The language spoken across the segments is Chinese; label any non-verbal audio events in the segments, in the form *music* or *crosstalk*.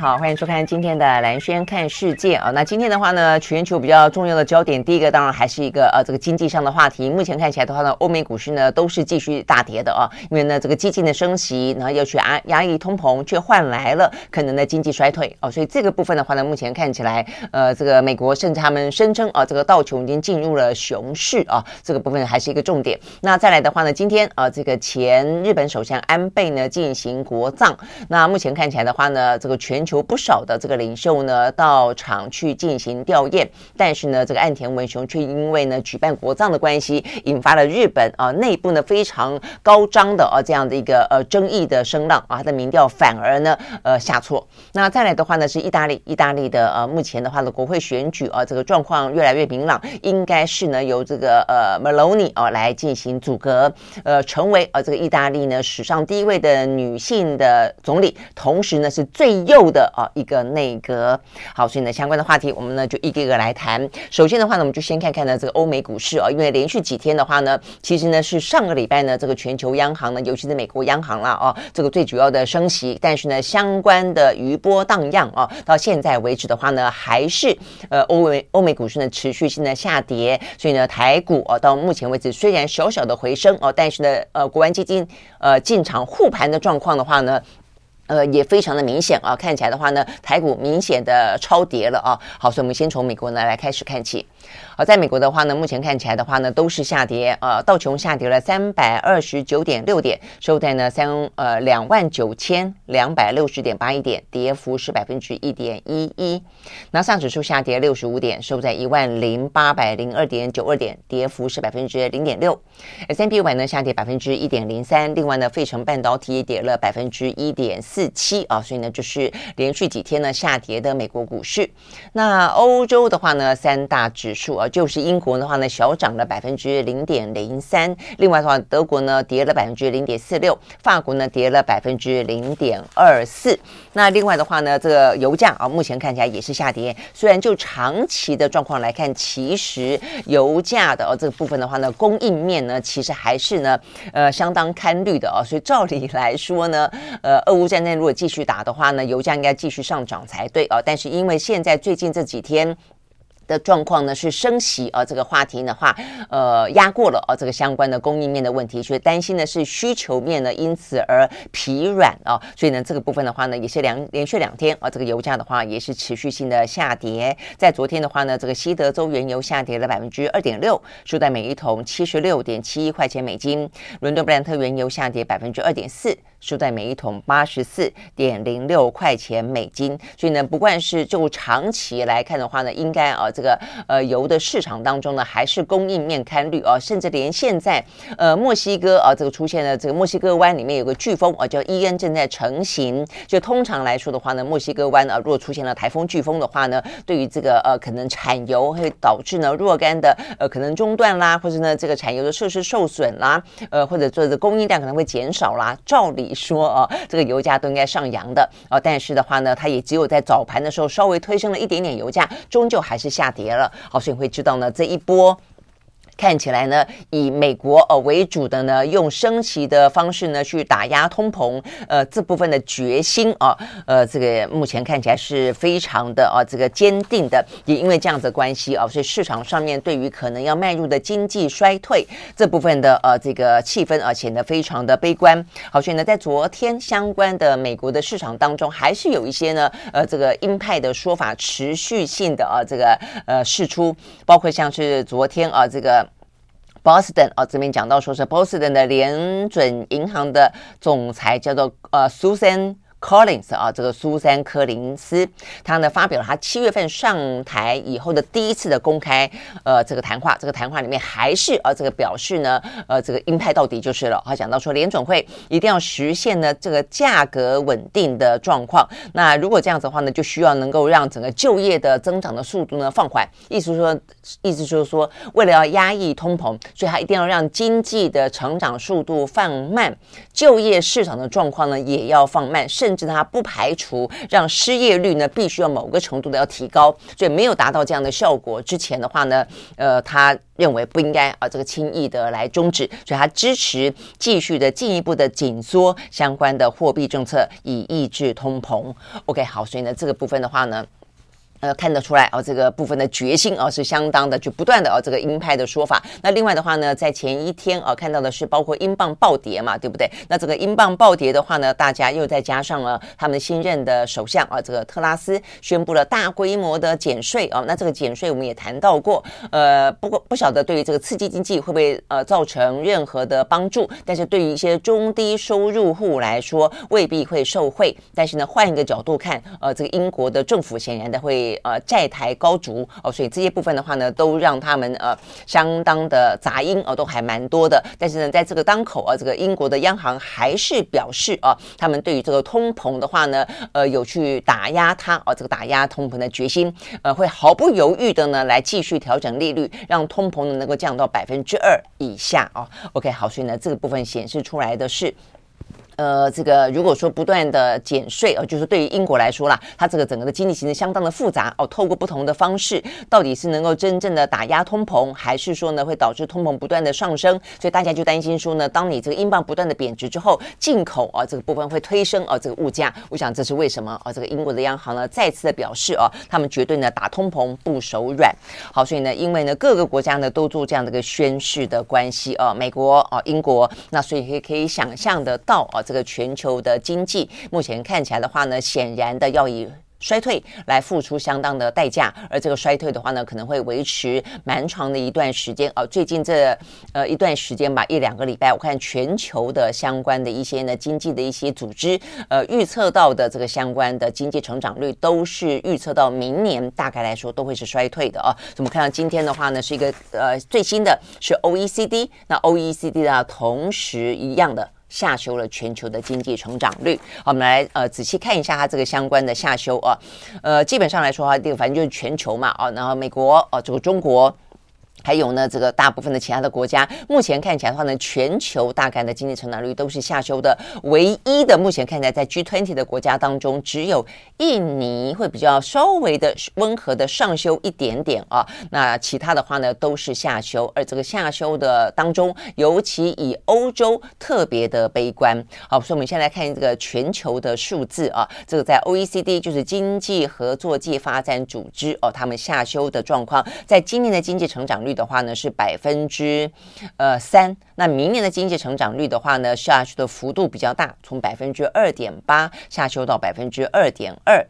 好，欢迎收看今天的蓝轩看世界啊。那今天的话呢，全球比较重要的焦点，第一个当然还是一个呃这个经济上的话题。目前看起来的话呢，欧美股市呢都是继续大跌的啊，因为呢这个激进的升息，然后又去压压抑通膨，却换来了可能的经济衰退哦。所以这个部分的话呢，目前看起来呃这个美国甚至他们声称啊，这个道琼已经进入了熊市啊，这个部分还是一个重点。那再来的话呢，今天啊这个前日本首相安倍呢进行国葬，那目前看起来的话呢，这个。全球求不少的这个领袖呢到场去进行吊唁，但是呢，这个岸田文雄却因为呢举办国葬的关系，引发了日本啊内部呢非常高涨的啊这样的一个呃争议的声浪啊，他的民调反而呢呃下挫。那再来的话呢是意大利，意大利的呃目前的话的国会选举啊这个状况越来越明朗，应该是呢由这个呃 Meloni 啊来进行组阁，呃成为啊这个意大利呢史上第一位的女性的总理，同时呢是最。右的啊一个内阁，好，所以呢相关的话题我们呢就一个一个来谈。首先的话呢，我们就先看看呢这个欧美股市啊，因为连续几天的话呢，其实呢是上个礼拜呢这个全球央行呢，尤其是美国央行啦啊，这个最主要的升息，但是呢相关的余波荡漾啊，到现在为止的话呢，还是呃欧美欧美股市呢持续性的下跌，所以呢台股啊到目前为止虽然小小的回升哦，但是呢呃国安基金呃进场护盘的状况的话呢。呃，也非常的明显啊，看起来的话呢，台股明显的超跌了啊。好，所以我们先从美国呢来开始看起。好，在美国的话呢，目前看起来的话呢，都是下跌。呃，道琼下跌了三百二十九点六点，收在呢三呃两万九千两百六十点八一点，跌幅是百分之一点一一。那上指数下跌六十五点，收在一万零八百零二点九二点，跌幅是百分之零点六。S&P 五百呢下跌百分之一点零三，另外呢，费城半导体也跌了百分之一点。四七啊，所以呢，就是连续几天呢下跌的美国股市。那欧洲的话呢，三大指数啊，就是英国的话呢，小涨了百分之零点零三。另外的话，德国呢跌了百分之零点四六，法国呢跌了百分之零点二四。那另外的话呢，这个油价啊，目前看起来也是下跌。虽然就长期的状况来看，其实油价的哦这个部分的话呢，供应面呢其实还是呢呃相当堪虑的哦。所以照理来说呢，呃，俄乌战争。如果继续打的话呢，油价应该继续上涨才对啊！但是因为现在最近这几天的状况呢是升息啊，这个话题的话，呃，压过了啊，这个相关的供应面的问题，所以担心的是需求面呢因此而疲软啊，所以呢这个部分的话呢也是两连续两天啊，这个油价的话也是持续性的下跌。在昨天的话呢，这个西德州原油下跌了百分之二点六，收在每一桶七十六点七一块钱美金；伦敦布兰特原油下跌百分之二点四。收在每一桶八十四点零六块钱美金，所以呢，不管是就长期来看的话呢，应该啊，这个呃油的市场当中呢，还是供应面堪虑啊，甚至连现在呃墨西哥啊，这个出现了这个墨西哥湾里面有个飓风啊，叫伊恩正在成型。就通常来说的话呢，墨西哥湾啊，如果出现了台风飓风的话呢，对于这个呃可能产油会导致呢若干的呃可能中断啦，或者呢这个产油的设施受损啦，呃或者说这个供应量可能会减少啦，照理。说啊，这个油价都应该上扬的啊，但是的话呢，它也只有在早盘的时候稍微推升了一点点，油价终究还是下下跌了。好，所以你会知道呢，这一波。看起来呢，以美国呃为主的呢，用升息的方式呢去打压通膨，呃这部分的决心啊，呃这个目前看起来是非常的啊这个坚定的，也因为这样子关系啊，所以市场上面对于可能要迈入的经济衰退这部分的呃这个气氛啊显得非常的悲观。好，所以呢，在昨天相关的美国的市场当中，还是有一些呢呃这个鹰派的说法持续性的啊这个呃释出，包括像是昨天啊这个。Boston 哦，这边讲到说是 Boston 的联准银行的总裁叫做呃 Susan Collins 啊，这个苏珊柯林斯，他呢发表了他七月份上台以后的第一次的公开呃这个谈话，这个谈话里面还是啊这个表示呢呃这个鹰派到底就是了，他讲到说联准会一定要实现呢这个价格稳定的状况，那如果这样子的话呢，就需要能够让整个就业的增长的速度呢放缓，意思说意思就是说为了要压抑通膨，所以他一定要让经济的成长速度放慢，就业市场的状况呢也要放慢，甚甚至他不排除让失业率呢必须要某个程度的要提高，所以没有达到这样的效果之前的话呢，呃，他认为不应该啊这个轻易的来终止，所以他支持继续的进一步的紧缩相关的货币政策，以抑制通膨。OK，好，所以呢这个部分的话呢。呃，看得出来哦，这个部分的决心哦是相当的，就不断的哦这个鹰派的说法。那另外的话呢，在前一天哦看到的是包括英镑暴跌嘛，对不对？那这个英镑暴跌的话呢，大家又再加上了他们新任的首相啊，这个特拉斯宣布了大规模的减税哦。那这个减税我们也谈到过，呃，不过不晓得对于这个刺激经济会不会呃造成任何的帮助，但是对于一些中低收入户来说未必会受惠。但是呢，换一个角度看，呃，这个英国的政府显然的会。呃，债台高筑哦，所以这些部分的话呢，都让他们呃相当的杂音哦，都还蛮多的。但是呢，在这个当口啊，这个英国的央行还是表示啊，他们对于这个通膨的话呢，呃，有去打压它哦，这个打压通膨的决心，呃，会毫不犹豫的呢来继续调整利率，让通膨呢能够降到百分之二以下哦。OK，好，所以呢，这个部分显示出来的是。呃，这个如果说不断的减税哦，就是对于英国来说啦，它这个整个的经济形势相当的复杂哦。透过不同的方式，到底是能够真正的打压通膨，还是说呢会导致通膨不断的上升？所以大家就担心说呢，当你这个英镑不断的贬值之后，进口啊这个部分会推升啊这个物价。我想这是为什么啊？这个英国的央行呢再次的表示啊，他们绝对呢打通膨不手软。好，所以呢，因为呢各个国家呢都做这样的一个宣示的关系啊，美国啊英国，那所以可以可以想象得到啊。这个全球的经济目前看起来的话呢，显然的要以衰退来付出相当的代价，而这个衰退的话呢，可能会维持蛮长的一段时间。哦，最近这呃一段时间吧，一两个礼拜，我看全球的相关的一些呢经济的一些组织，呃，预测到的这个相关的经济成长率都是预测到明年大概来说都会是衰退的哦。我们看到今天的话呢，是一个呃最新的是 OECD，那 OECD 呢同时一样的。下修了全球的经济成长率。好，我们来呃仔细看一下它这个相关的下修啊，呃，基本上来说的话，这个反正就是全球嘛啊，然后美国啊，这个中国。还有呢，这个大部分的其他的国家，目前看起来的话呢，全球大概的经济成长率都是下修的。唯一的目前看起来在 G20 的国家当中，只有印尼会比较稍微的温和的上修一点点啊。那其他的话呢，都是下修。而这个下修的当中，尤其以欧洲特别的悲观。好，所以我们先来看这个全球的数字啊。这个在 OECD 就是经济合作暨发展组织哦，他们下修的状况，在今年的经济成长率。的话呢是百分之呃三，那明年的经济成长率的话呢下去的幅度比较大，从百分之二点八下修到百分之二点二。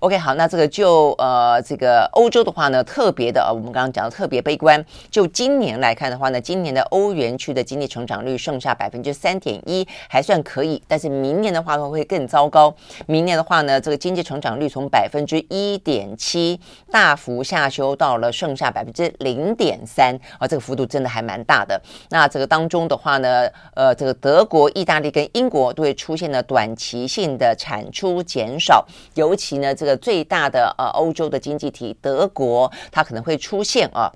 OK，好，那这个就呃，这个欧洲的话呢，特别的，我们刚刚讲的特别悲观。就今年来看的话呢，今年的欧元区的经济成长率剩下百分之三点一，还算可以。但是明年的话会会更糟糕。明年的话呢，这个经济成长率从百分之一点七大幅下修到了剩下百分之零点三啊，这个幅度真的还蛮大的。那这个当中的话呢，呃，这个德国、意大利跟英国都会出现了短期性的产出减少，尤其呢。这个最大的呃欧洲的经济体德国，它可能会出现啊，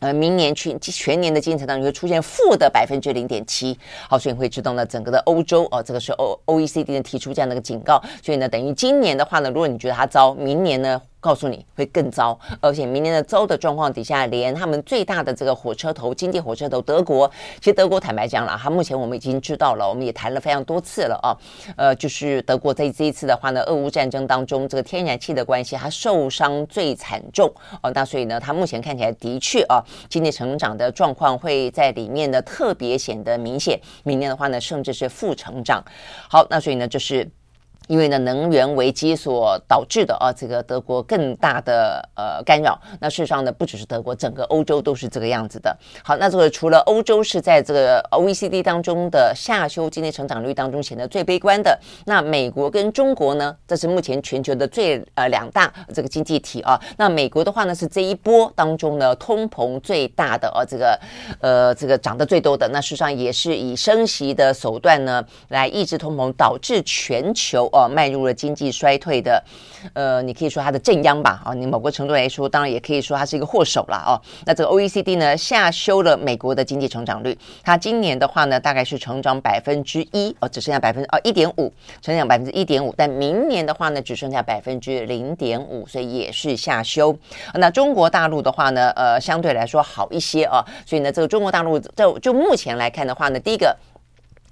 呃明年去全年的经济增长率会出现负的百分之零点七。好，所以你会知道呢，整个的欧洲啊，这个是 O OECD 呢提出这样的一个警告，所以呢，等于今年的话呢，如果你觉得它糟，明年呢？告诉你会更糟，而且明年的糟的状况底下，连他们最大的这个火车头经济火车头德国，其实德国坦白讲了，哈，目前我们已经知道了，我们也谈了非常多次了啊，呃，就是德国在这一次的话呢，俄乌战争当中，这个天然气的关系，它受伤最惨重哦，那所以呢，它目前看起来的确啊，经济成长的状况会在里面呢特别显得明显，明年的话呢，甚至是负成长。好，那所以呢，就是。因为呢，能源危机所导致的啊，这个德国更大的呃干扰。那事实上呢，不只是德国，整个欧洲都是这个样子的。好，那这个除了欧洲是在这个 OECD 当中的下修经济成长率当中显得最悲观的，那美国跟中国呢，这是目前全球的最呃两大这个经济体啊。那美国的话呢，是这一波当中呢通膨最大的啊，这个呃这个涨得最多的。那事实上也是以升息的手段呢来抑制通膨，导致全球啊。哦，迈入了经济衰退的，呃，你可以说它的震央吧，啊，你某个程度来说，当然也可以说它是一个祸首了，哦。那这个 OECD 呢，下修了美国的经济成长率，它今年的话呢，大概是成长百分之一，哦，只剩下百分之哦一点五，成长百分之一点五，但明年的话呢，只剩下百分之零点五，所以也是下修。那中国大陆的话呢，呃，相对来说好一些啊，所以呢，这个中国大陆就就目前来看的话呢，第一个。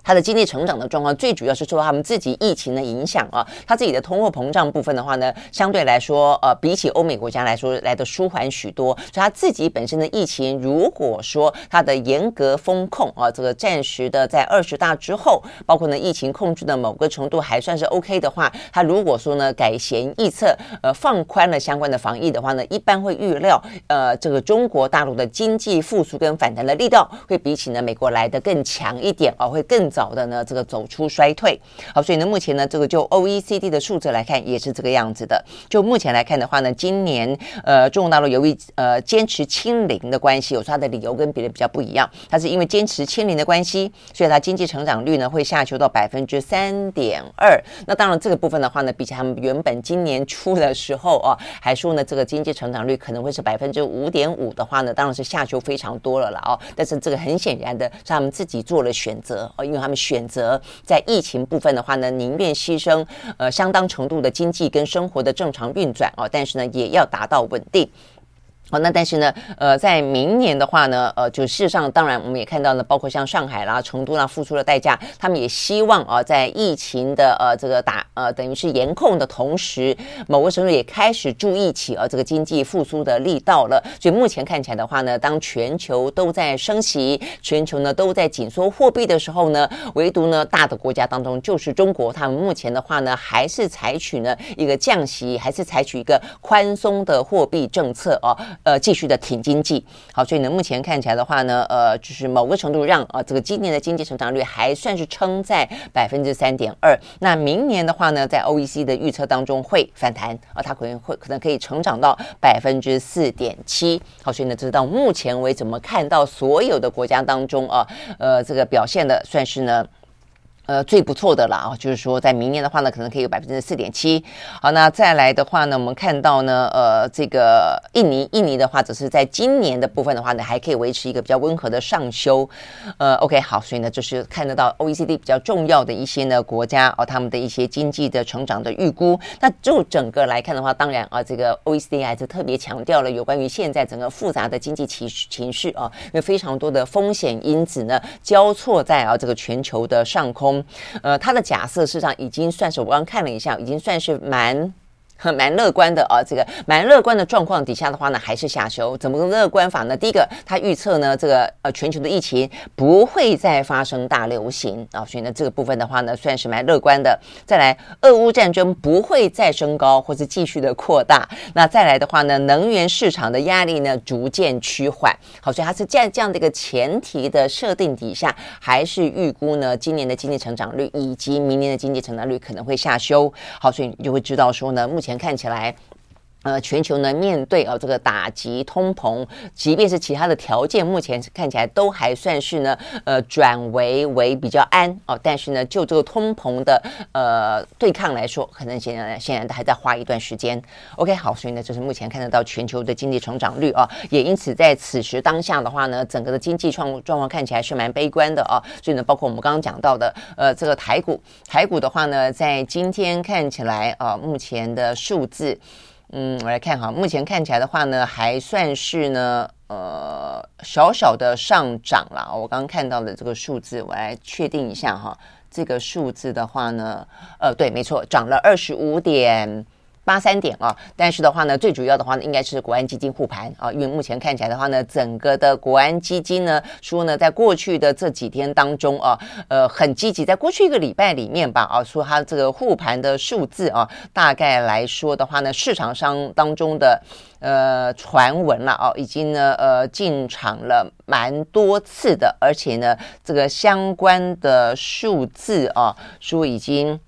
它的经济成长的状况，最主要是受他们自己疫情的影响啊。他自己的通货膨胀部分的话呢，相对来说，呃，比起欧美国家来说，来的舒缓许多。所以他自己本身的疫情，如果说它的严格封控啊，这个暂时的在二十大之后，包括呢疫情控制的某个程度还算是 OK 的话，他如果说呢改弦易辙，呃，放宽了相关的防疫的话呢，一般会预料，呃，这个中国大陆的经济复苏跟反弹的力道，会比起呢美国来的更强一点啊，会更。早的呢，这个走出衰退，好，所以呢，目前呢，这个就 OECD 的数字来看，也是这个样子的。就目前来看的话呢，今年呃，中国大陆由于呃坚持清零的关系，有它的理由跟别人比较不一样。它是因为坚持清零的关系，所以它经济成长率呢会下修到百分之三点二。那当然这个部分的话呢，比起他们原本今年初的时候啊，还说呢这个经济成长率可能会是百分之五点五的话呢，当然是下修非常多了了哦。但是这个很显然的是他们自己做了选择哦，因为他。们选择在疫情部分的话呢，宁愿牺牲呃相当程度的经济跟生活的正常运转哦，但是呢，也要达到稳定。好，那但是呢，呃，在明年的话呢，呃，就事实上，当然我们也看到了，包括像上海啦、成都啦，付出了代价，他们也希望啊，在疫情的呃这个打呃等于是严控的同时，某个程度也开始注意起呃这个经济复苏的力道了。所以目前看起来的话呢，当全球都在升息，全球呢都在紧缩货币的时候呢，唯独呢大的国家当中就是中国，他们目前的话呢，还是采取呢一个降息，还是采取一个宽松的货币政策哦。呃继续的挺经济，好，所以呢，目前看起来的话呢，呃，就是某个程度让呃这个今年的经济成长率还算是撑在百分之三点二。那明年的话呢，在 O E C 的预测当中会反弹啊，它可能会可能可以成长到百分之四点七。好，所以呢，这是到目前为止我们看到所有的国家当中啊，呃，这个表现的算是呢。呃，最不错的了啊，就是说，在明年的话呢，可能可以有百分之四点七。好，那再来的话呢，我们看到呢，呃，这个印尼，印尼的话，只是在今年的部分的话呢，还可以维持一个比较温和的上修。呃，OK，好，所以呢，就是看得到 OECD 比较重要的一些呢国家哦，他们的一些经济的成长的预估。那就整个来看的话，当然啊，这个 OECD 还是特别强调了有关于现在整个复杂的经济情情绪啊，因为非常多的风险因子呢交错在啊这个全球的上空。呃，他的假设事实上已经算是我刚看了一下，已经算是蛮。很 *laughs* 蛮乐观的啊，这个蛮乐观的状况底下的话呢，还是下修。怎么个乐观法呢？第一个，他预测呢，这个呃全球的疫情不会再发生大流行啊，所以呢这个部分的话呢，算是蛮乐观的。再来，俄乌战争不会再升高或者继续的扩大。那再来的话呢，能源市场的压力呢逐渐趋缓。好，所以它是在这样的一个前提的设定底下，还是预估呢今年的经济成长率以及明年的经济成长率可能会下修。好，所以你就会知道说呢，目前。前看起来。呃，全球呢面对啊、哦、这个打击通膨，即便是其他的条件，目前看起来都还算是呢，呃转为为比较安哦。但是呢，就这个通膨的呃对抗来说，可能现在现在还在花一段时间。OK，好，所以呢，这是目前看得到全球的经济成长率啊、也因此在此时当下的话呢，整个的经济状状况看起来是蛮悲观的啊、哦。所以呢，包括我们刚刚讲到的呃这个台股，台股的话呢，在今天看起来啊、目前的数字。嗯，我来看哈，目前看起来的话呢，还算是呢，呃，小小的上涨了。我刚刚看到的这个数字，我来确定一下哈，这个数字的话呢，呃，对，没错，涨了二十五点八三点啊，但是的话呢，最主要的话呢，应该是国安基金护盘啊，因为目前看起来的话呢，整个的国安基金呢，说呢，在过去的这几天当中啊，呃，很积极，在过去一个礼拜里面吧，啊，说它这个护盘的数字啊，大概来说的话呢，市场上当中的呃传闻了啊，已经呢呃进场了蛮多次的，而且呢，这个相关的数字啊，说已经。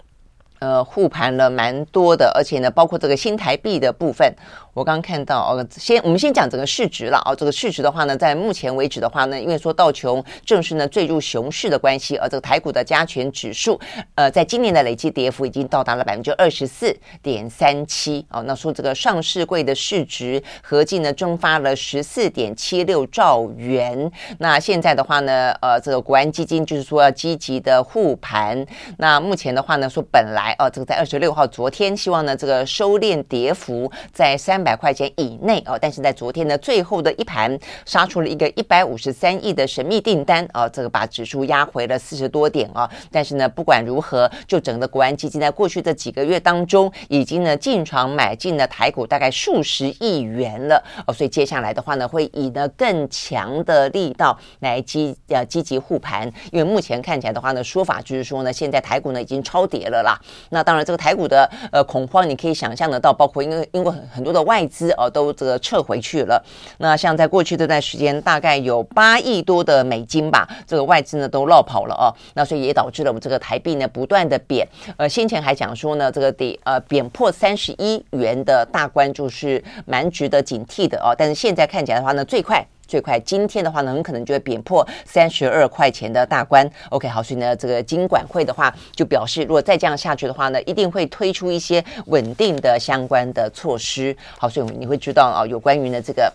呃，护盘了蛮多的，而且呢，包括这个新台币的部分。我刚看到哦，先我们先讲整个市值了哦。这个市值的话呢，在目前为止的话呢，因为说道琼正式呢坠入熊市的关系，而这个台股的加权指数，呃，在今年的累计跌幅已经到达了百分之二十四点三七哦。那说这个上市柜的市值合计呢蒸发了十四点七六兆元。那现在的话呢，呃，这个国安基金就是说要积极的护盘。那目前的话呢，说本来哦，这个在二十六号昨天希望呢这个收敛跌幅在三。三百块钱以内哦，但是在昨天的最后的一盘杀出了一个一百五十三亿的神秘订单啊，这个把指数压回了四十多点啊。但是呢，不管如何，就整个国安基金在过去这几个月当中，已经呢进场买进了台股大概数十亿元了哦。所以接下来的话呢，会以呢更强的力道来积呃积极护盘，因为目前看起来的话呢，说法就是说呢，现在台股呢已经超跌了啦。那当然，这个台股的呃恐慌，你可以想象得到，包括因为因为很很多的。外资哦都这个撤回去了，那像在过去这段时间，大概有八亿多的美金吧，这个外资呢都落跑了哦，那所以也导致了我们这个台币呢不断的贬，呃，先前还讲说呢，这个得呃贬破三十一元的大关就是蛮值得警惕的哦，但是现在看起来的话呢，最快。最快今天的话呢，很可能就会贬破三十二块钱的大关。OK，好，所以呢，这个金管会的话就表示，如果再这样下去的话呢，一定会推出一些稳定的相关的措施。好，所以你会知道啊，有关于呢这个。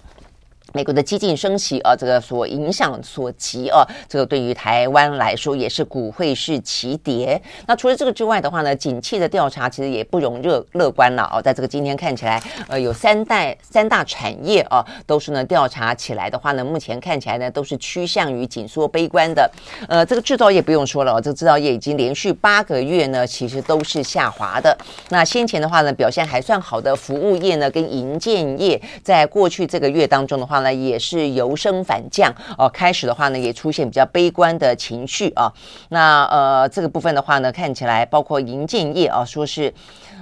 美国的激进升息啊，这个所影响所及啊，这个对于台湾来说也是股汇是齐跌。那除了这个之外的话呢，景气的调查其实也不容乐乐观了啊。在这个今天看起来，呃，有三代三大产业啊，都是呢调查起来的话呢，目前看起来呢都是趋向于紧缩悲观的。呃，这个制造业不用说了，这个制造业已经连续八个月呢，其实都是下滑的。那先前的话呢，表现还算好的服务业呢，跟营建业，在过去这个月当中的话呢。也是由升反降哦，开始的话呢，也出现比较悲观的情绪啊。那呃，这个部分的话呢，看起来包括银建业啊，说是。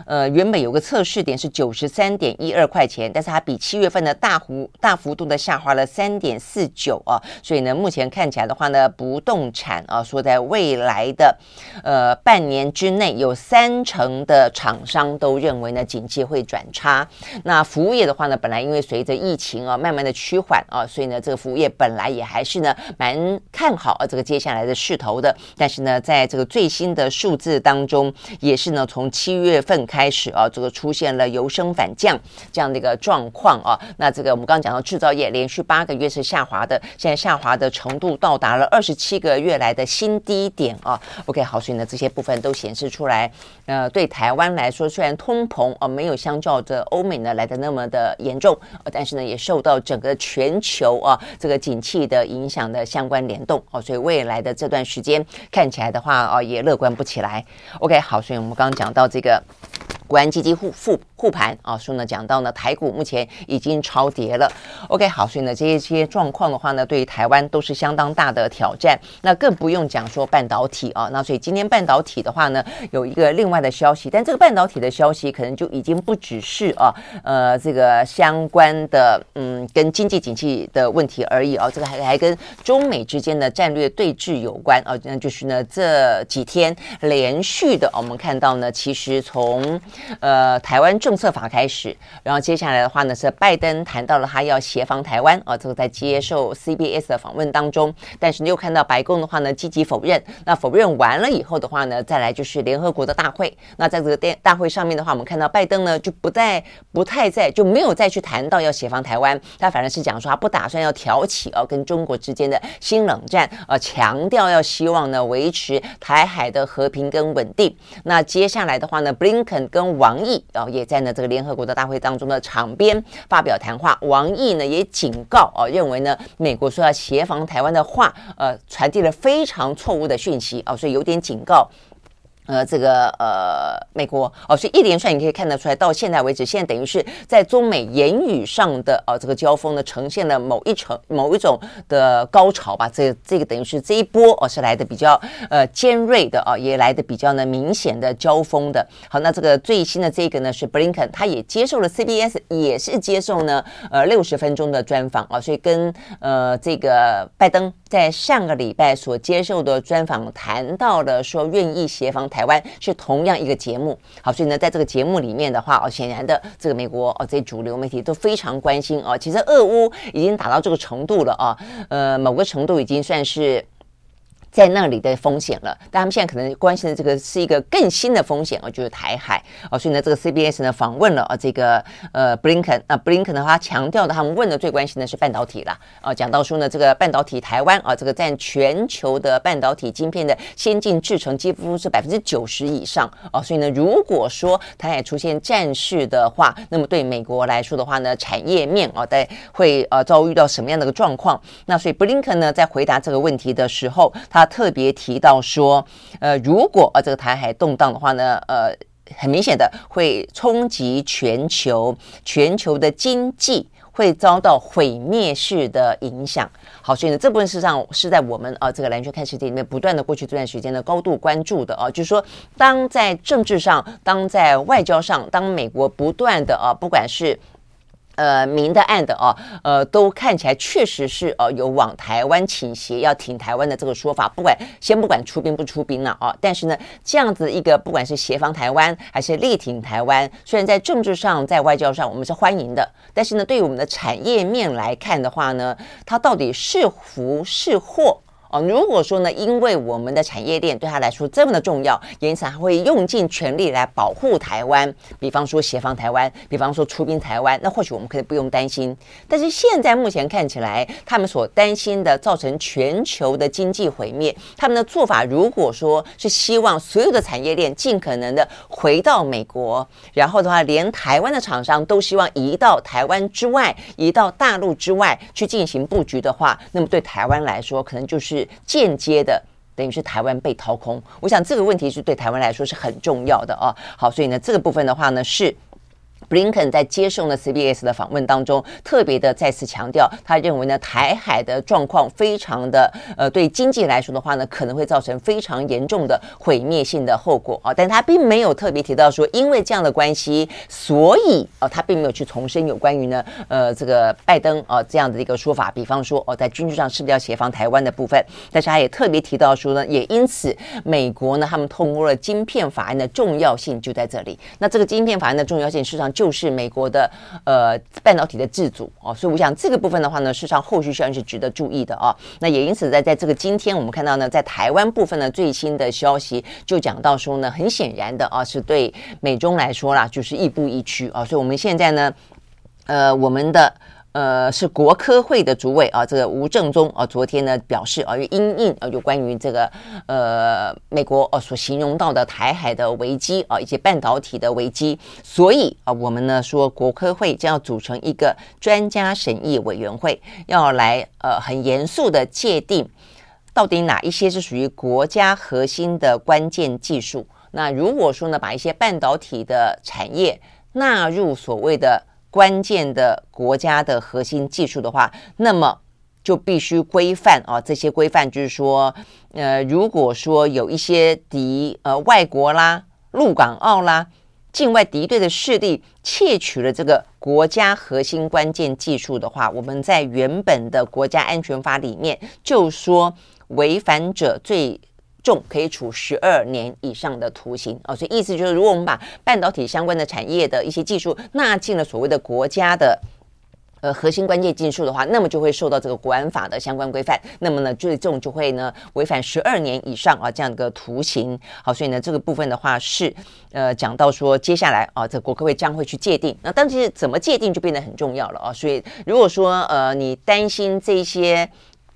呃，原本有个测试点是九十三点一二块钱，但是它比七月份的大幅大幅度的下滑了三点四九啊，所以呢，目前看起来的话呢，不动产啊，说在未来的呃半年之内，有三成的厂商都认为呢，景气会转差。那服务业的话呢，本来因为随着疫情啊慢慢的趋缓啊，所以呢，这个服务业本来也还是呢蛮看好啊这个接下来的势头的。但是呢，在这个最新的数字当中，也是呢从七月份。开始啊，这个出现了由升反降这样的一个状况啊。那这个我们刚刚讲到制造业连续八个月是下滑的，现在下滑的程度到达了二十七个月来的新低点啊。OK，好，所以呢这些部分都显示出来，呃，对台湾来说，虽然通膨啊没有相较着欧美呢来的那么的严重，但是呢也受到整个全球啊这个景气的影响的相关联动哦，所以未来的这段时间看起来的话啊也乐观不起来。OK，好，所以我们刚刚讲到这个。国安基金护护护盘啊，说呢讲到呢台股目前已经超跌了。OK，好，所以呢这一些状况的话呢，对于台湾都是相当大的挑战。那更不用讲说半导体啊，那所以今天半导体的话呢，有一个另外的消息，但这个半导体的消息可能就已经不只是啊呃这个相关的嗯跟经济景气的问题而已啊，这个还还跟中美之间的战略对峙有关啊，那就是呢这几天连续的我们看到呢，其实从呃，台湾政政策法开始，然后接下来的话呢，是拜登谈到了他要协防台湾啊，这个在接受 CBS 的访问当中，但是你又看到白宫的话呢，积极否认。那否认完了以后的话呢，再来就是联合国的大会。那在这个电大会上面的话，我们看到拜登呢就不再不太在，就没有再去谈到要协防台湾，他反而是讲说他不打算要挑起啊跟中国之间的新冷战，呃，强调要希望呢维持台海的和平跟稳定。那接下来的话呢，布林肯跟王毅啊，也在那这个联合国的大会当中的场边发表谈话。王毅呢也警告啊，认为呢美国说要协防台湾的话，呃，传递了非常错误的讯息啊，所以有点警告。呃，这个呃，美国哦，所以一连串你可以看得出来，到现在为止，现在等于是在中美言语上的呃这个交锋呢，呈现了某一层某一种的高潮吧。这这个等于是这一波哦，是来的比较呃尖锐的啊，也来的比较呢明显的交锋的。好，那这个最新的这个呢是布林肯，他也接受了 CBS，也是接受呢呃六十分钟的专访啊，所以跟呃这个拜登在上个礼拜所接受的专访谈到了说愿意协防。台湾是同样一个节目，好，所以呢，在这个节目里面的话，哦，显然的，这个美国哦，这些主流媒体都非常关心哦。其实，俄乌已经打到这个程度了啊，呃，某个程度已经算是。在那里的风险了，但他们现在可能关心的这个是一个更新的风险哦，就是台海哦，所以呢，这个 CBS 呢访问了啊这个呃布林肯啊，布林肯的话强调的，他们问的最关心的是半导体啦啊，讲到说呢，这个半导体台湾啊，这个占全球的半导体晶片的先进制程几乎是百分之九十以上啊，所以呢，如果说台海出现战事的话，那么对美国来说的话呢，产业面啊，在会呃遭遇到什么样的一个状况？那所以布林肯呢在回答这个问题的时候，他。他特别提到说，呃，如果呃这个台海动荡的话呢，呃，很明显的会冲击全球，全球的经济会遭到毁灭式的影响。好，所以呢，这部分事实上是在我们啊、这个蓝圈看世界里面不断的过去这段时间的高度关注的啊，就是说，当在政治上，当在外交上，当美国不断的啊，不管是。呃，明的暗的哦，呃，都看起来确实是呃有往台湾倾斜，要挺台湾的这个说法。不管先不管出兵不出兵了啊，但是呢，这样子一个不管是协防台湾还是力挺台湾，虽然在政治上在外交上我们是欢迎的，但是呢，对于我们的产业面来看的话呢，它到底是福是祸？哦，如果说呢，因为我们的产业链对他来说这么的重要，因此他会用尽全力来保护台湾，比方说协防台湾，比方说出兵台湾，那或许我们可以不用担心。但是现在目前看起来，他们所担心的造成全球的经济毁灭，他们的做法如果说是希望所有的产业链尽可能的回到美国，然后的话，连台湾的厂商都希望移到台湾之外，移到大陆之外去进行布局的话，那么对台湾来说，可能就是。间接的，等于是台湾被掏空。我想这个问题是对台湾来说是很重要的啊。好，所以呢，这个部分的话呢是。布林肯在接受了 CBS 的访问当中，特别的再次强调，他认为呢，台海的状况非常的呃，对经济来说的话呢，可能会造成非常严重的毁灭性的后果啊。但他并没有特别提到说，因为这样的关系，所以啊，他并没有去重申有关于呢，呃，这个拜登啊这样的一个说法。比方说哦，在军事上是不是要协防台湾的部分？但是他也特别提到说呢，也因此美国呢，他们通过了晶片法案的重要性就在这里。那这个晶片法案的重要性，事实上。就就是美国的呃半导体的自主哦，所以我想这个部分的话呢，事实上后续效应是值得注意的啊。那也因此在在这个今天我们看到呢，在台湾部分呢最新的消息就讲到说呢，很显然的啊，是对美中来说啦，就是亦步亦趋啊。所以我们现在呢，呃，我们的。呃，是国科会的主委啊，这个吴正中啊，昨天呢表示啊，因应啊，有关于这个呃美国啊所形容到的台海的危机啊，以及半导体的危机，所以啊，我们呢说国科会将要组成一个专家审议委员会，要来呃很严肃的界定到底哪一些是属于国家核心的关键技术。那如果说呢，把一些半导体的产业纳入所谓的。关键的国家的核心技术的话，那么就必须规范啊。这些规范就是说，呃，如果说有一些敌呃外国啦、陆港澳啦、境外敌对的势力窃取了这个国家核心关键技术的话，我们在原本的国家安全法里面就说，违反者最。重可以处十二年以上的徒刑啊，所以意思就是，如果我们把半导体相关的产业的一些技术纳进了所谓的国家的呃核心关键技术的话，那么就会受到这个国安法的相关规范，那么呢，最重就会呢违反十二年以上啊这样的个徒刑。好，所以呢这个部分的话是呃讲到说接下来啊，这国科会将会去界定，那当然怎么界定就变得很重要了啊。所以如果说呃你担心这些。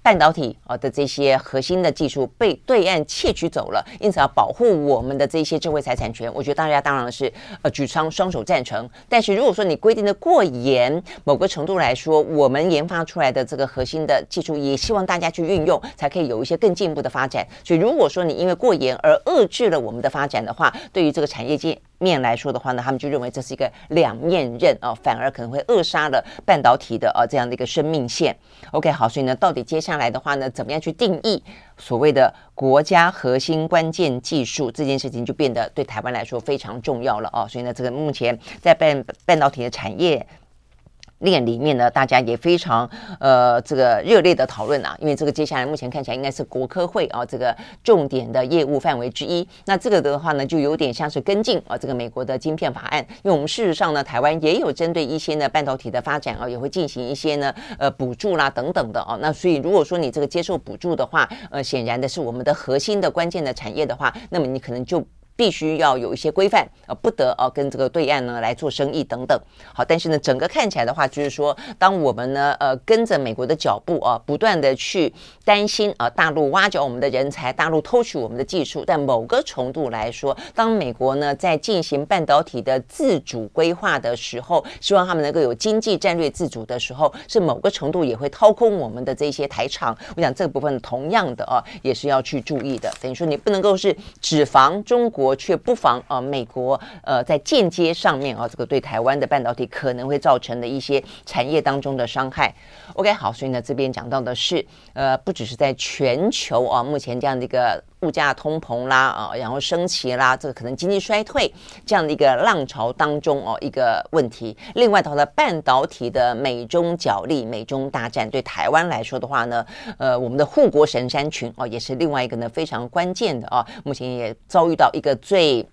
半导体啊的这些核心的技术被对岸窃取走了，因此要保护我们的这些智慧财产权，我觉得大家当然是呃举双双手赞成。但是如果说你规定的过严，某个程度来说，我们研发出来的这个核心的技术，也希望大家去运用，才可以有一些更进一步的发展。所以如果说你因为过严而遏制了我们的发展的话，对于这个产业界面来说的话呢，他们就认为这是一个两面刃哦，反而可能会扼杀了半导体的啊这样的一个生命线。OK，好，所以呢，到底接下来的话呢，怎么样去定义所谓的国家核心关键技术这件事情，就变得对台湾来说非常重要了啊。所以呢，这个目前在半半导体的产业。链里面呢，大家也非常呃这个热烈的讨论啊，因为这个接下来目前看起来应该是国科会啊这个重点的业务范围之一。那这个的话呢，就有点像是跟进啊这个美国的晶片法案，因为我们事实上呢，台湾也有针对一些呢半导体的发展啊，也会进行一些呢呃补助啦等等的啊。那所以如果说你这个接受补助的话，呃显然的是我们的核心的关键的产业的话，那么你可能就。必须要有一些规范，呃，不得啊跟这个对岸呢来做生意等等。好，但是呢，整个看起来的话，就是说，当我们呢，呃，跟着美国的脚步啊，不断的去担心啊，大陆挖角我们的人才，大陆偷取我们的技术。但某个程度来说，当美国呢在进行半导体的自主规划的时候，希望他们能够有经济战略自主的时候，是某个程度也会掏空我们的这些台厂。我想这个部分同样的啊，也是要去注意的。等于说，你不能够是只防中国。我却不妨啊，美国呃，在间接上面啊，这个对台湾的半导体可能会造成的一些产业当中的伤害。OK，好，所以呢，这边讲到的是呃，不只是在全球啊，目前这样的一个物价通膨啦啊，然后升级啦，这个可能经济衰退这样的一个浪潮当中哦，一个问题。另外，的话呢半导体的美中角力、美中大战，对台湾来说的话呢，呃，我们的护国神山群哦，也是另外一个呢非常关键的啊，目前也遭遇到一个最。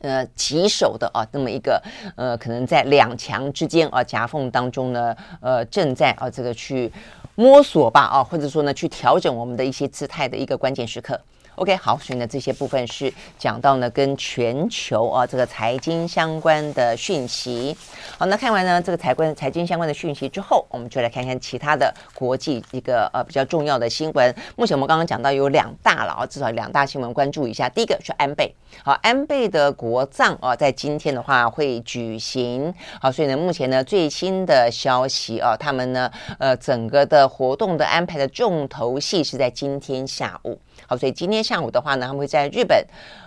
呃，棘手的啊，那么一个呃，可能在两强之间啊夹缝当中呢，呃，正在啊这个去摸索吧啊，或者说呢去调整我们的一些姿态的一个关键时刻。OK，好，所以呢，这些部分是讲到呢跟全球啊这个财经相关的讯息。好，那看完呢这个财关财经相关的讯息之后，我们就来看看其他的国际一个呃比较重要的新闻。目前我们刚刚讲到有两大了啊，至少两大新闻关注一下。第一个是安倍，好，安倍的国葬啊，在今天的话会举行。好，所以呢，目前呢最新的消息啊，他们呢呃整个的活动的安排的重头戏是在今天下午。好，所以今天下午的话呢，他们会在日本，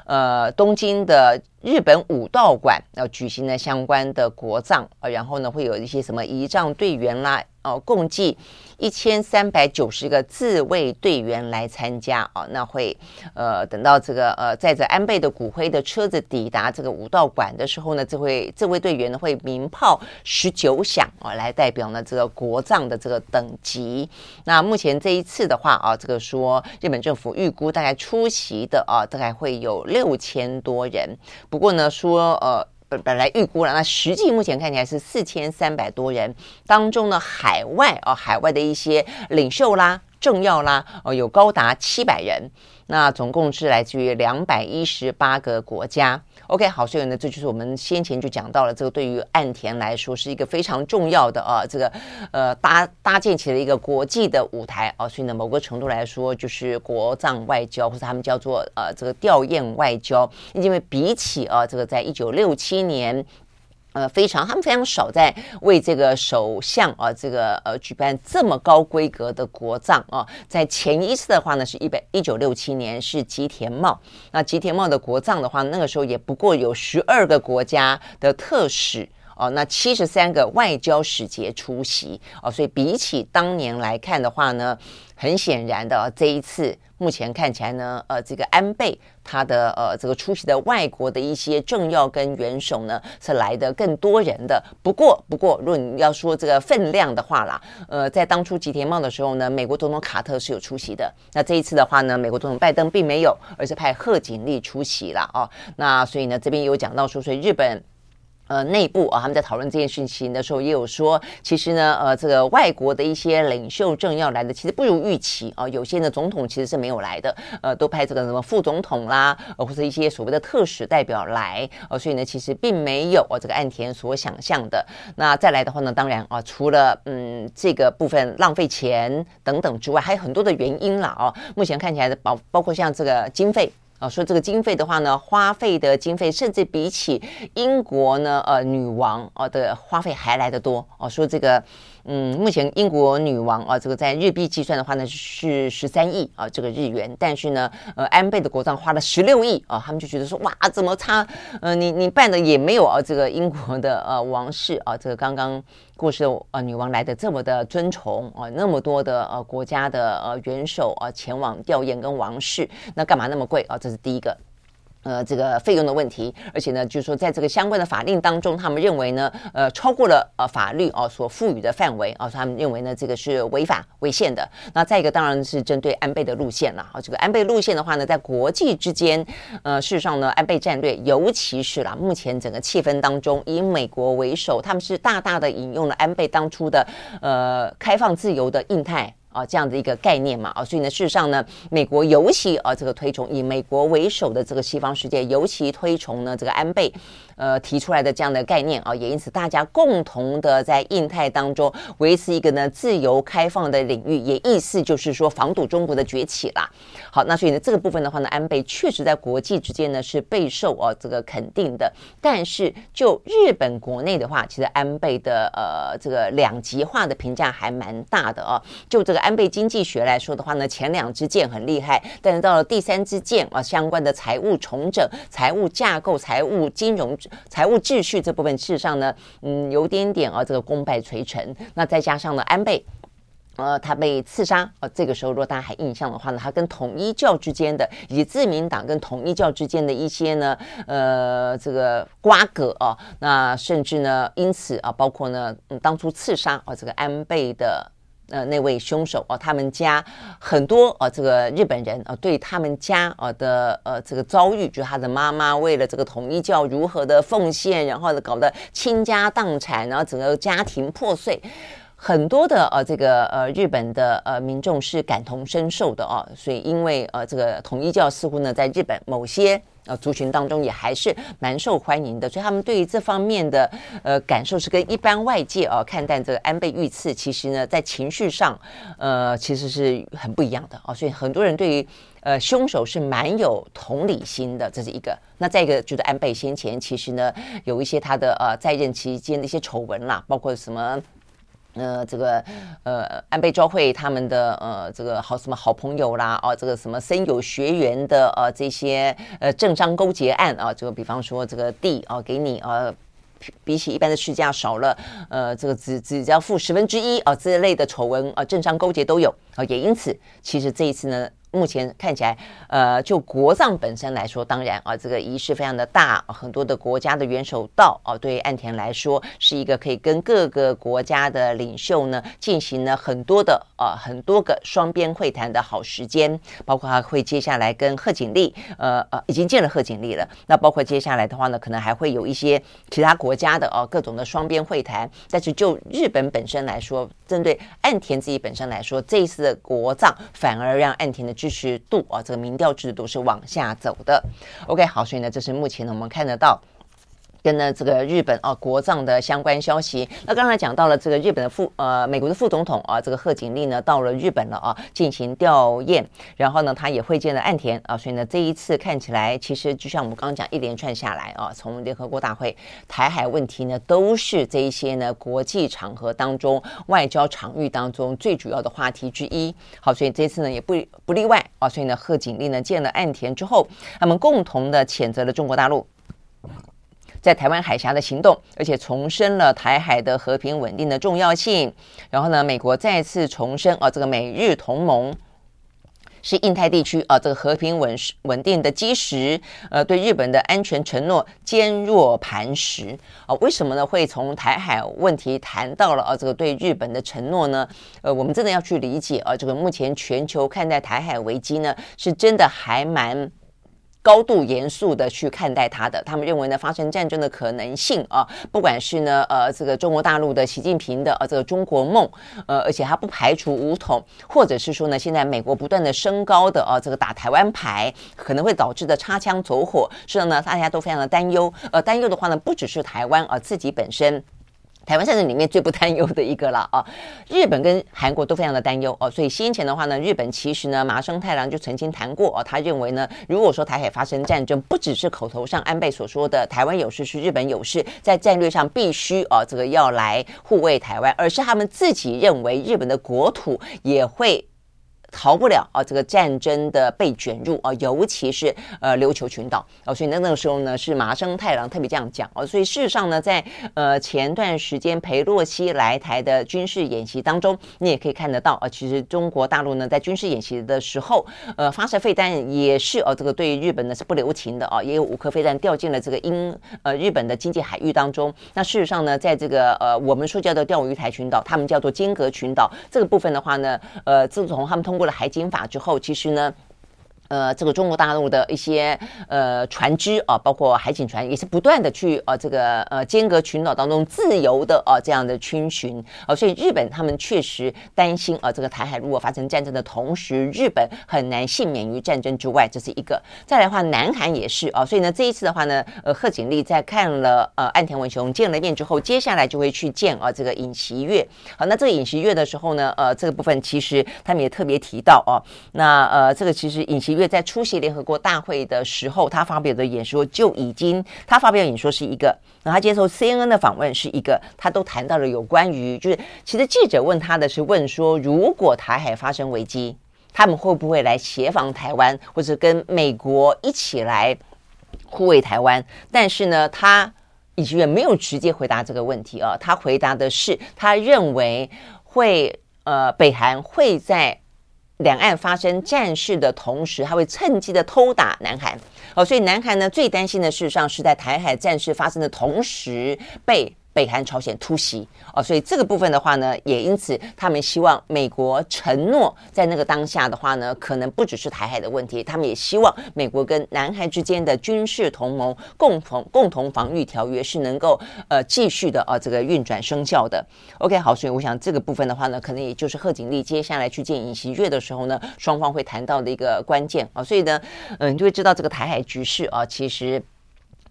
呃，东京的日本武道馆要举行了相关的国葬，呃，然后呢，会有一些什么仪仗队员啦。哦，共计一千三百九十个自卫队员来参加哦，那会呃等到这个呃载着安倍的骨灰的车子抵达这个武道馆的时候呢，这会自卫队员呢会鸣炮十九响啊，来代表呢这个国葬的这个等级。那目前这一次的话啊，这个说日本政府预估大概出席的啊，大概会有六千多人。不过呢说呃。本本来预估了，那实际目前看起来是四千三百多人，当中呢，海外、哦，海外的一些领袖啦、政要啦，哦，有高达七百人。那总共是来自于两百一十八个国家。OK，好，所以呢，这就是我们先前就讲到了，这个对于岸田来说是一个非常重要的啊，这个呃搭搭建起了一个国际的舞台啊，所以呢，某个程度来说就是国葬外交，或者他们叫做呃这个吊唁外交，因为比起啊这个在一九六七年。呃，非常，他们非常少在为这个首相啊，这个呃举办这么高规格的国葬啊。在前一次的话呢，是一百一九六七年是吉田茂，那吉田茂的国葬的话，那个时候也不过有十二个国家的特使哦，那七十三个外交使节出席哦，所以比起当年来看的话呢，很显然的这一次。目前看起来呢，呃，这个安倍他的呃这个出席的外国的一些政要跟元首呢，是来的更多人的。不过，不过，如果你要说这个分量的话啦，呃，在当初吉田茂的时候呢，美国总统卡特是有出席的。那这一次的话呢，美国总统拜登并没有，而是派贺锦丽出席了哦。那所以呢，这边有讲到说，所以日本。呃，内部啊，他们在讨论这件事情的时候，也有说，其实呢，呃，这个外国的一些领袖政要来的，其实不如预期啊。有些呢，总统其实是没有来的，呃，都派这个什么副总统啦，呃，或者一些所谓的特使代表来，呃，所以呢，其实并没有啊，这个岸田所想象的。那再来的话呢，当然啊，除了嗯这个部分浪费钱等等之外，还有很多的原因了啊。目前看起来的包包括像这个经费。啊，说这个经费的话呢，花费的经费甚至比起英国呢，呃，女王哦的花费还来得多。哦，说这个。嗯，目前英国女王啊，这个在日币计算的话呢是十三亿啊，这个日元。但是呢，呃，安倍的国葬花了十六亿啊，他们就觉得说哇，怎么差？呃，你你办的也没有啊，这个英国的呃王室啊，这个刚刚过世的呃女王来的这么的尊崇啊，那么多的呃国家的呃元首啊前往吊唁跟王室，那干嘛那么贵啊？这是第一个。呃，这个费用的问题，而且呢，就是说，在这个相关的法令当中，他们认为呢，呃，超过了呃法律哦所赋予的范围啊，他们认为呢，这个是违法违宪的。那再一个，当然是针对安倍的路线了啊。这个安倍路线的话呢，在国际之间，呃，事实上呢，安倍战略，尤其是啦，目前整个气氛当中，以美国为首，他们是大大的引用了安倍当初的呃开放自由的印太。啊，这样的一个概念嘛，啊，所以呢，事实上呢，美国尤其啊，这个推崇以美国为首的这个西方世界，尤其推崇呢这个安倍，呃，提出来的这样的概念啊，也因此大家共同的在印太当中维持一个呢自由开放的领域，也意思就是说防堵中国的崛起啦。好，那所以呢，这个部分的话呢，安倍确实在国际之间呢是备受啊这个肯定的，但是就日本国内的话，其实安倍的呃这个两极化的评价还蛮大的啊，就这个。安倍经济学来说的话呢，前两支箭很厉害，但是到了第三支箭啊，相关的财务重整、财务架构、财务金融、财务秩序这部分，事实上呢，嗯，有点点啊，这个功败垂成。那再加上呢，安倍，呃，他被刺杀啊，这个时候如果大家还印象的话呢，他跟统一教之间的，以及自民党跟统一教之间的一些呢，呃，这个瓜葛啊，那甚至呢，因此啊，包括呢，嗯，当初刺杀啊，这个安倍的。呃，那位凶手哦，他们家很多呃、这个日本人呃、对他们家呃的呃这个遭遇，就是他的妈妈为了这个统一教如何的奉献，然后呢搞得倾家荡产，然后整个家庭破碎，很多的呃这个呃日本的呃民众是感同身受的哦，所以因为呃这个统一教似乎呢在日本某些。呃，族群当中也还是蛮受欢迎的，所以他们对于这方面的呃感受是跟一般外界啊、看待这个安倍遇刺，其实呢在情绪上呃其实是很不一样的哦，所以很多人对于呃凶手是蛮有同理心的，这是一个。那再一个就是安倍先前其实呢有一些他的呃在任期间的一些丑闻啦，包括什么。呃，这个呃，安倍昭惠他们的呃，这个好什么好朋友啦，啊，这个什么深有学员的呃这些呃政商勾结案啊，这个比方说这个地啊，给你啊，比起一般的市价少了，呃，这个只只要付十分之一啊，这类的丑闻啊，政商勾结都有啊，也因此，其实这一次呢。目前看起来，呃，就国葬本身来说，当然啊，这个仪式非常的大，很多的国家的元首到啊，对于岸田来说，是一个可以跟各个国家的领袖呢进行了很多的啊很多个双边会谈的好时间，包括他会接下来跟贺锦丽，呃呃，已经见了贺锦丽了。那包括接下来的话呢，可能还会有一些其他国家的啊各种的双边会谈。但是就日本本身来说，针对岸田自己本身来说，这一次的国葬反而让岸田的。支持度啊，这个民调制度是往下走的。OK，好，所以呢，这是目前呢我们看得到。跟呢这个日本啊国葬的相关消息，那刚才讲到了这个日本的副呃美国的副总统啊这个贺锦丽呢到了日本了啊进行吊唁，然后呢他也会见了岸田啊，所以呢这一次看起来其实就像我们刚刚讲一连串下来啊，从联合国大会台海问题呢都是这一些呢国际场合当中外交场域当中最主要的话题之一。好，所以这次呢也不不例外啊，所以呢贺锦丽呢见了岸田之后，他们共同的谴责了中国大陆。在台湾海峡的行动，而且重申了台海的和平稳定的重要性。然后呢，美国再次重申啊，这个美日同盟是印太地区啊这个和平稳稳定的基石。呃，对日本的安全承诺坚若磐石啊。为什么呢？会从台海问题谈到了啊这个对日本的承诺呢？呃，我们真的要去理解啊，这个目前全球看待台海危机呢，是真的还蛮。高度严肃的去看待它的，他们认为呢，发生战争的可能性啊，不管是呢，呃，这个中国大陆的习近平的呃这个中国梦，呃，而且他不排除武统，或者是说呢，现在美国不断的升高的啊，这个打台湾牌可能会导致的擦枪走火，是的呢，大家都非常的担忧，呃，担忧的话呢，不只是台湾啊自己本身。台湾战争里面最不担忧的一个了啊，日本跟韩国都非常的担忧哦，所以先前的话呢，日本其实呢，麻生太郎就曾经谈过哦，他认为呢，如果说台海发生战争，不只是口头上安倍所说的台湾有事是日本有事，在战略上必须哦，这个要来护卫台湾，而是他们自己认为日本的国土也会。逃不了啊，这个战争的被卷入啊，尤其是呃琉球群岛哦，所以那那个时候呢，是麻生太郎特别这样讲哦，所以事实上呢，在呃前段时间裴洛西来台的军事演习当中，你也可以看得到啊，其实中国大陆呢在军事演习的时候，呃发射飞弹也是哦，这个对于日本呢是不留情的啊，也有五颗飞弹掉进了这个英呃日本的经济海域当中。那事实上呢，在这个呃我们说叫做钓鱼台群岛，他们叫做尖阁群岛这个部分的话呢，呃自从他们通过了海警法之后，其实呢。呃，这个中国大陆的一些呃船只啊，包括海警船，也是不断的去呃这个呃间隔群岛当中自由的啊这样的逡巡啊，所以日本他们确实担心啊，这个台海如果发生战争的同时，日本很难幸免于战争之外，这是一个。再来的话，南韩也是啊，所以呢这一次的话呢，呃贺锦丽在看了呃岸田文雄见了面之后，接下来就会去见啊这个尹锡悦。好，那这个尹锡悦的时候呢，呃这个部分其实他们也特别提到哦、那呃这个其实尹锡悦。在出席联合国大会的时候，他发表的演说就已经，他发表演说是一个，然后他接受 CNN 的访问是一个，他都谈到了有关于，就是其实记者问他的是问说，如果台海发生危机，他们会不会来协防台湾，或者跟美国一起来护卫台湾？但是呢，他尹锡悦没有直接回答这个问题啊，他回答的是，他认为会呃，北韩会在。两岸发生战事的同时，他会趁机的偷打南韩。哦，所以南韩呢，最担心的事实上是在台海战事发生的同时被。北韩朝鲜突袭哦，所以这个部分的话呢，也因此他们希望美国承诺在那个当下的话呢，可能不只是台海的问题，他们也希望美国跟南韩之间的军事同盟共同共同防御条约是能够呃继续的啊这个运转生效的。OK，好，所以我想这个部分的话呢，可能也就是贺锦丽接下来去见尹锡悦的时候呢，双方会谈到的一个关键啊。所以呢，嗯，你就会知道这个台海局势啊，其实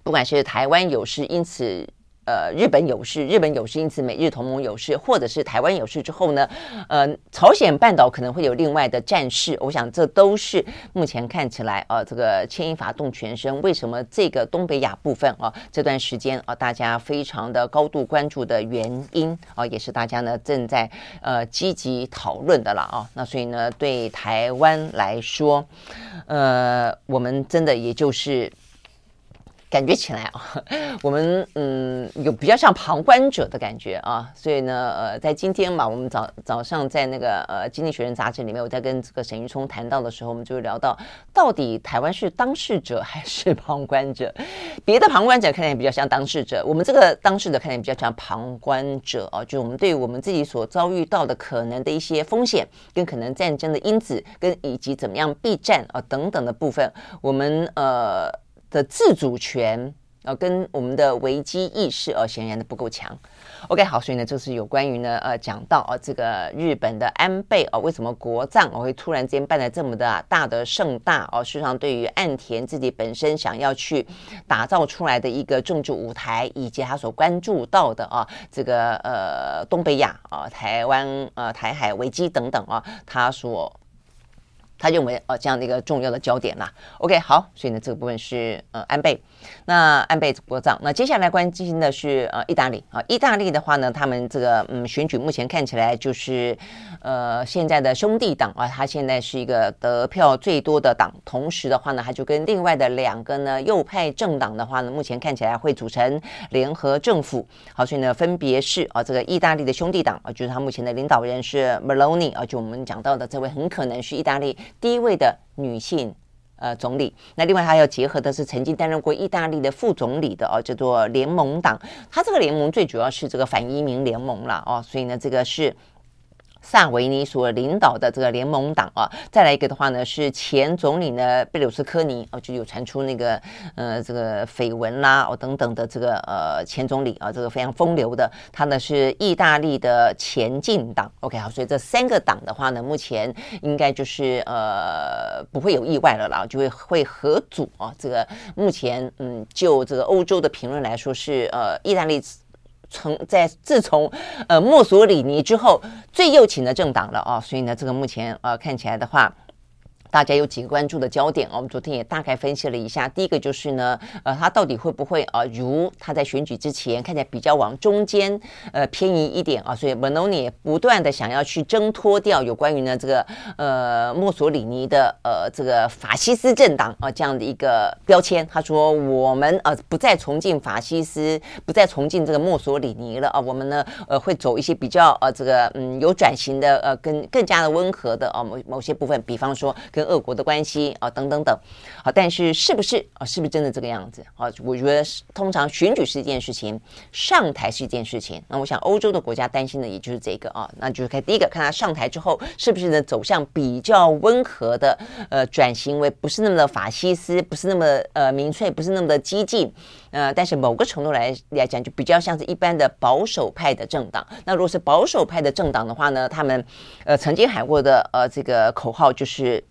不管是台湾有事，因此。呃，日本有事，日本有事，因此美日同盟有事，或者是台湾有事之后呢，呃，朝鲜半岛可能会有另外的战事。我想这都是目前看起来啊，这个牵一发动全身。为什么这个东北亚部分啊，这段时间啊，大家非常的高度关注的原因啊，也是大家呢正在呃积极讨论的了啊。那所以呢，对台湾来说，呃，我们真的也就是。感觉起来啊，*laughs* 我们嗯有比较像旁观者的感觉啊，所以呢，呃，在今天嘛，我们早早上在那个呃《经济学人》杂志里面，我在跟这个沈玉聪谈到的时候，我们就聊到，到底台湾是当事者还是旁观者？*laughs* 别的旁观者看起来比较像当事者，我们这个当事者看起来比较像旁观者啊，就是我们对我们自己所遭遇到的可能的一些风险，跟可能战争的因子，跟以及怎么样避战啊等等的部分，我们呃。的自主权呃，跟我们的危机意识呃，显然的不够强。OK，好，所以呢，这是有关于呢，呃，讲到啊，这个日本的安倍哦，为什么国葬我会突然间办的这么的大的盛大哦？事实上，对于岸田自己本身想要去打造出来的一个政治舞台，以及他所关注到的啊，这个呃东北亚啊、台湾呃台海危机等等啊，他所。他认为呃这样的一个重要的焦点啦。OK，好，所以呢这个部分是呃安倍，那安倍国葬。那接下来关心的是呃意大利啊，意大利的话呢，他们这个嗯选举目前看起来就是呃现在的兄弟党啊，他现在是一个得票最多的党，同时的话呢，他就跟另外的两个呢右派政党的话呢，目前看起来会组成联合政府。好，所以呢分别是啊这个意大利的兄弟党啊，就是他目前的领导人是 Meloni 啊，就我们讲到的这位很可能是意大利。第一位的女性呃总理，那另外还要结合的是曾经担任过意大利的副总理的哦，叫做联盟党。他这个联盟最主要是这个反移民联盟了哦，所以呢，这个是萨维尼所领导的这个联盟党啊，再来一个的话呢，是前总理呢贝鲁斯科尼哦，就有传出那个呃这个绯闻啦哦等等的这个呃前总理啊，这个非常风流的，他呢是意大利的前进党。OK 好，所以这三个党的话呢，目前应该就是呃不会有意外了啦，就会会合组啊。这个目前嗯，就这个欧洲的评论来说是呃意大利。从在自从呃墨索里尼之后最右倾的政党了啊，所以呢，这个目前呃看起来的话。大家有几个关注的焦点，我们昨天也大概分析了一下。第一个就是呢，呃，他到底会不会啊，如他在选举之前看起来比较往中间呃偏移一点啊，所以 m e n o n i 不断的想要去挣脱掉有关于呢这个呃墨索里尼的呃这个法西斯政党啊这样的一个标签。他说我们呃不再崇敬法西斯，不再崇敬这个墨索里尼了啊，我们呢呃会走一些比较呃这个嗯有转型的呃更更加的温和的啊某某些部分，比方说。跟俄国的关系啊，等等等，好，但是是不是啊？是不是真的这个样子啊？我觉得通常选举是一件事情，上台是一件事情。那我想欧洲的国家担心的也就是这个啊，那就是看第一个，看他上台之后是不是呢走向比较温和的呃转型为不是那么的法西斯，不是那么呃民粹，不是那么的激进，呃，但是某个程度来来讲，就比较像是一般的保守派的政党。那如果是保守派的政党的话呢，他们呃曾经喊过的呃这个口号就是。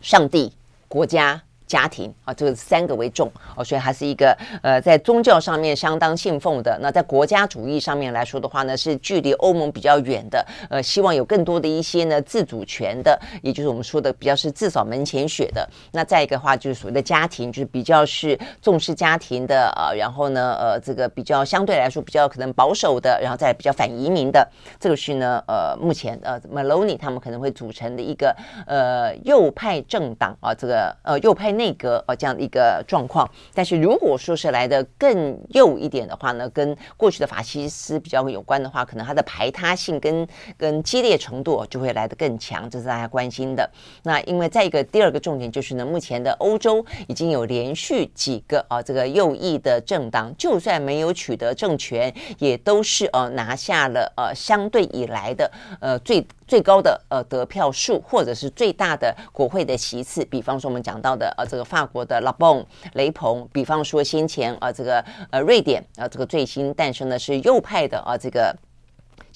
上帝、国家。家庭啊，这个三个为重哦，所以还是一个呃，在宗教上面相当信奉的。那在国家主义上面来说的话呢，是距离欧盟比较远的。呃，希望有更多的一些呢自主权的，也就是我们说的比较是自扫门前雪的。那再一个话，就是所谓的家庭，就是比较是重视家庭的啊。然后呢，呃，这个比较相对来说比较可能保守的，然后再比较反移民的。这个是呢，呃，目前呃，Meloni 他们可能会组成的一个呃右派政党啊，这个呃右派。内阁啊，这样的一个状况，但是如果说是来的更右一点的话呢，跟过去的法西斯比较有关的话，可能它的排他性跟跟激烈程度就会来得更强，这是大家关心的。那因为再一个第二个重点就是呢，目前的欧洲已经有连续几个啊这个右翼的政党，就算没有取得政权，也都是呃拿下了呃相对以来的呃最。最高的呃得票数，或者是最大的国会的席次，比方说我们讲到的呃这个法国的拉蓬雷鹏，比方说先前啊、呃、这个呃瑞典啊、呃、这个最新诞生的是右派的啊、呃、这个。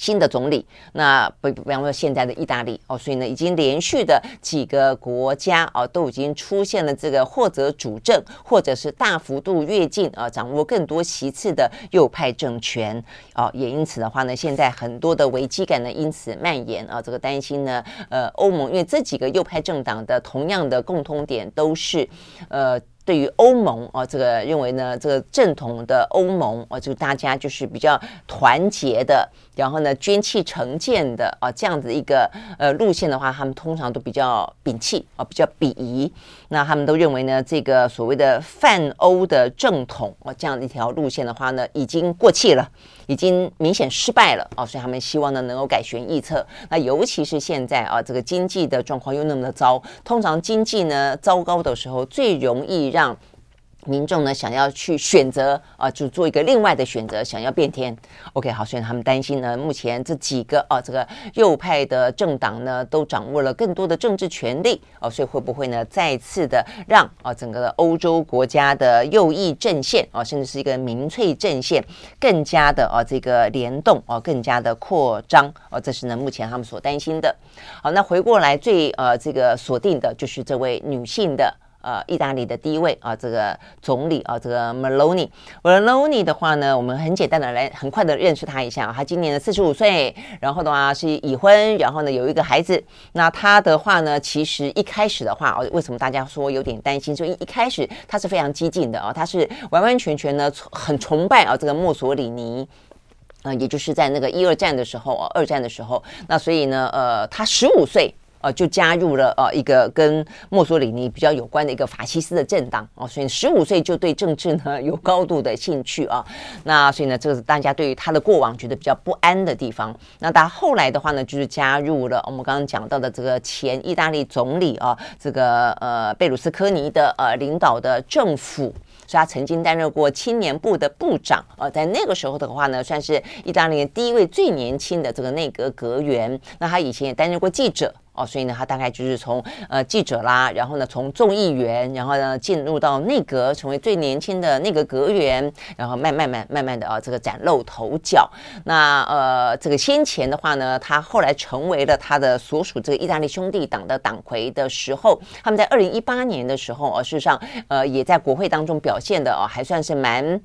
新的总理，那不比方说现在的意大利哦，所以呢，已经连续的几个国家哦，都已经出现了这个或者主政，或者是大幅度跃进啊，掌握更多席次的右派政权哦，也因此的话呢，现在很多的危机感呢因此蔓延啊，这个担心呢，呃，欧盟因为这几个右派政党的同样的共通点都是呃。对于欧盟啊，这个认为呢，这个正统的欧盟啊，就大家就是比较团结的，然后呢，捐弃成见的啊，这样子一个呃路线的话，他们通常都比较摒弃啊，比较鄙夷。那他们都认为呢，这个所谓的泛欧的正统啊，这样的一条路线的话呢，已经过气了，已经明显失败了啊，所以他们希望呢能够改弦易辙。那尤其是现在啊，这个经济的状况又那么的糟，通常经济呢糟糕的时候，最容易让民众呢，想要去选择啊，就做一个另外的选择，想要变天。OK，好，所以他们担心呢，目前这几个啊，这个右派的政党呢，都掌握了更多的政治权力啊，所以会不会呢，再次的让啊，整个的欧洲国家的右翼阵线啊，甚至是一个民粹阵线，更加的啊，这个联动啊，更加的扩张啊，这是呢，目前他们所担心的。好，那回过来最呃，这个锁定的就是这位女性的。呃，意大利的第一位啊，这个总理啊，这个 Meloni。Meloni 的话呢，我们很简单的来，很快的认识他一下。他今年的四十五岁，然后的话是已婚，然后呢有一个孩子。那他的话呢，其实一开始的话，为什么大家说有点担心？就一一开始他是非常激进的啊，他是完完全全呢很崇拜啊这个墨索里尼，呃，也就是在那个一二战的时候啊，二战的时候。那所以呢，呃，他十五岁。呃，就加入了呃一个跟墨索里尼比较有关的一个法西斯的政党哦，所以十五岁就对政治呢有高度的兴趣啊。那所以呢，这个是大家对于他的过往觉得比较不安的地方。那他后来的话呢，就是加入了我们刚刚讲到的这个前意大利总理啊，这个呃贝鲁斯科尼的呃领导的政府。所以他曾经担任过青年部的部长，呃，在那个时候的话呢，算是意大利第一位最年轻的这个内阁阁员。那他以前也担任过记者。哦，所以呢，他大概就是从呃记者啦，然后呢，从众议员，然后呢，进入到内阁，成为最年轻的内阁阁员，然后慢慢慢慢慢的啊，这个崭露头角。那呃，这个先前的话呢，他后来成为了他的所属这个意大利兄弟党的党魁的时候，他们在二零一八年的时候，呃，事实上呃也在国会当中表现的哦，还算是蛮。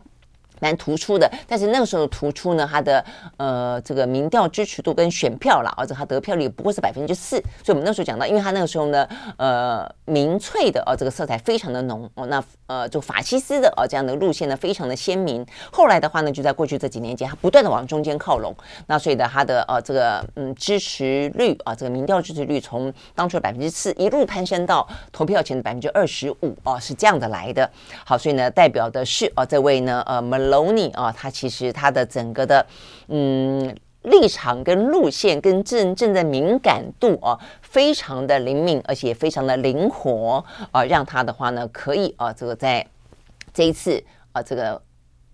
蛮突出的，但是那个时候突出呢，他的呃这个民调支持度跟选票啦，而且他得票率不过是百分之四，所以我们那时候讲到，因为他那个时候呢，呃民粹的呃这个色彩非常的浓哦，那呃就法西斯的呃这样的路线呢非常的鲜明。后来的话呢，就在过去这几年间，他不断的往中间靠拢，那所以呢，他的呃这个嗯支持率啊这个民调支持率从当初的百分之四一路攀升到投票前的百分之二十五啊，是这样的来的。好，所以呢，代表的是啊这位呢呃尼啊，他其实他的整个的嗯立场跟路线跟政政的敏感度啊，非常的灵敏，而且非常的灵活啊，让他的话呢可以啊，这个在这一次啊这个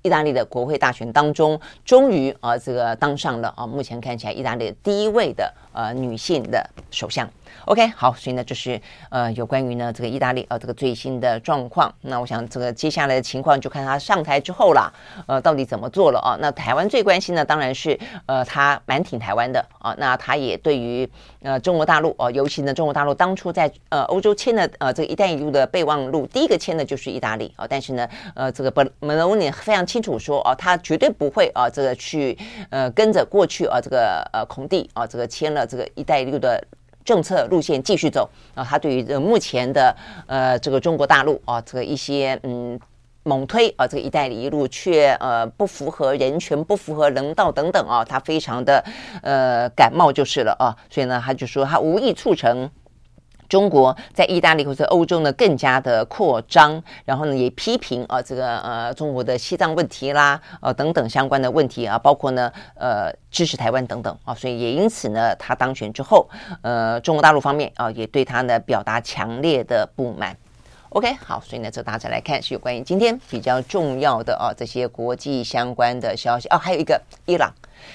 意大利的国会大选当中，终于啊这个当上了啊，目前看起来意大利第一位的呃女性的首相。OK，好，所以呢，就是呃，有关于呢这个意大利呃这个最新的状况。那我想这个接下来的情况就看他上台之后啦，呃，到底怎么做了啊？那台湾最关心的当然是呃，他蛮挺台湾的啊。那他也对于呃中国大陆哦、尤其呢中国大陆当初在呃欧洲签的呃这个“一带一路”的备忘录，第一个签的就是意大利啊。但是呢，呃，这个本本罗尼非常清楚说哦、啊，他绝对不会啊这个去呃跟着过去啊这个呃孔蒂啊这个签了这个“一带一路”的。政策路线继续走啊，他对于这目前的呃这个中国大陆啊，这个一些嗯猛推啊，这个“一带一路”却呃不符合人权、不符合人道等等啊，他非常的呃感冒就是了啊，所以呢，他就说他无意促成。中国在意大利或者欧洲呢更加的扩张，然后呢也批评啊这个呃中国的西藏问题啦，呃等等相关的问题啊，包括呢呃支持台湾等等啊，所以也因此呢他当选之后，呃中国大陆方面啊也对他呢表达强烈的不满。OK，好，所以呢这大家来看是有关于今天比较重要的啊这些国际相关的消息哦，还有一个伊朗。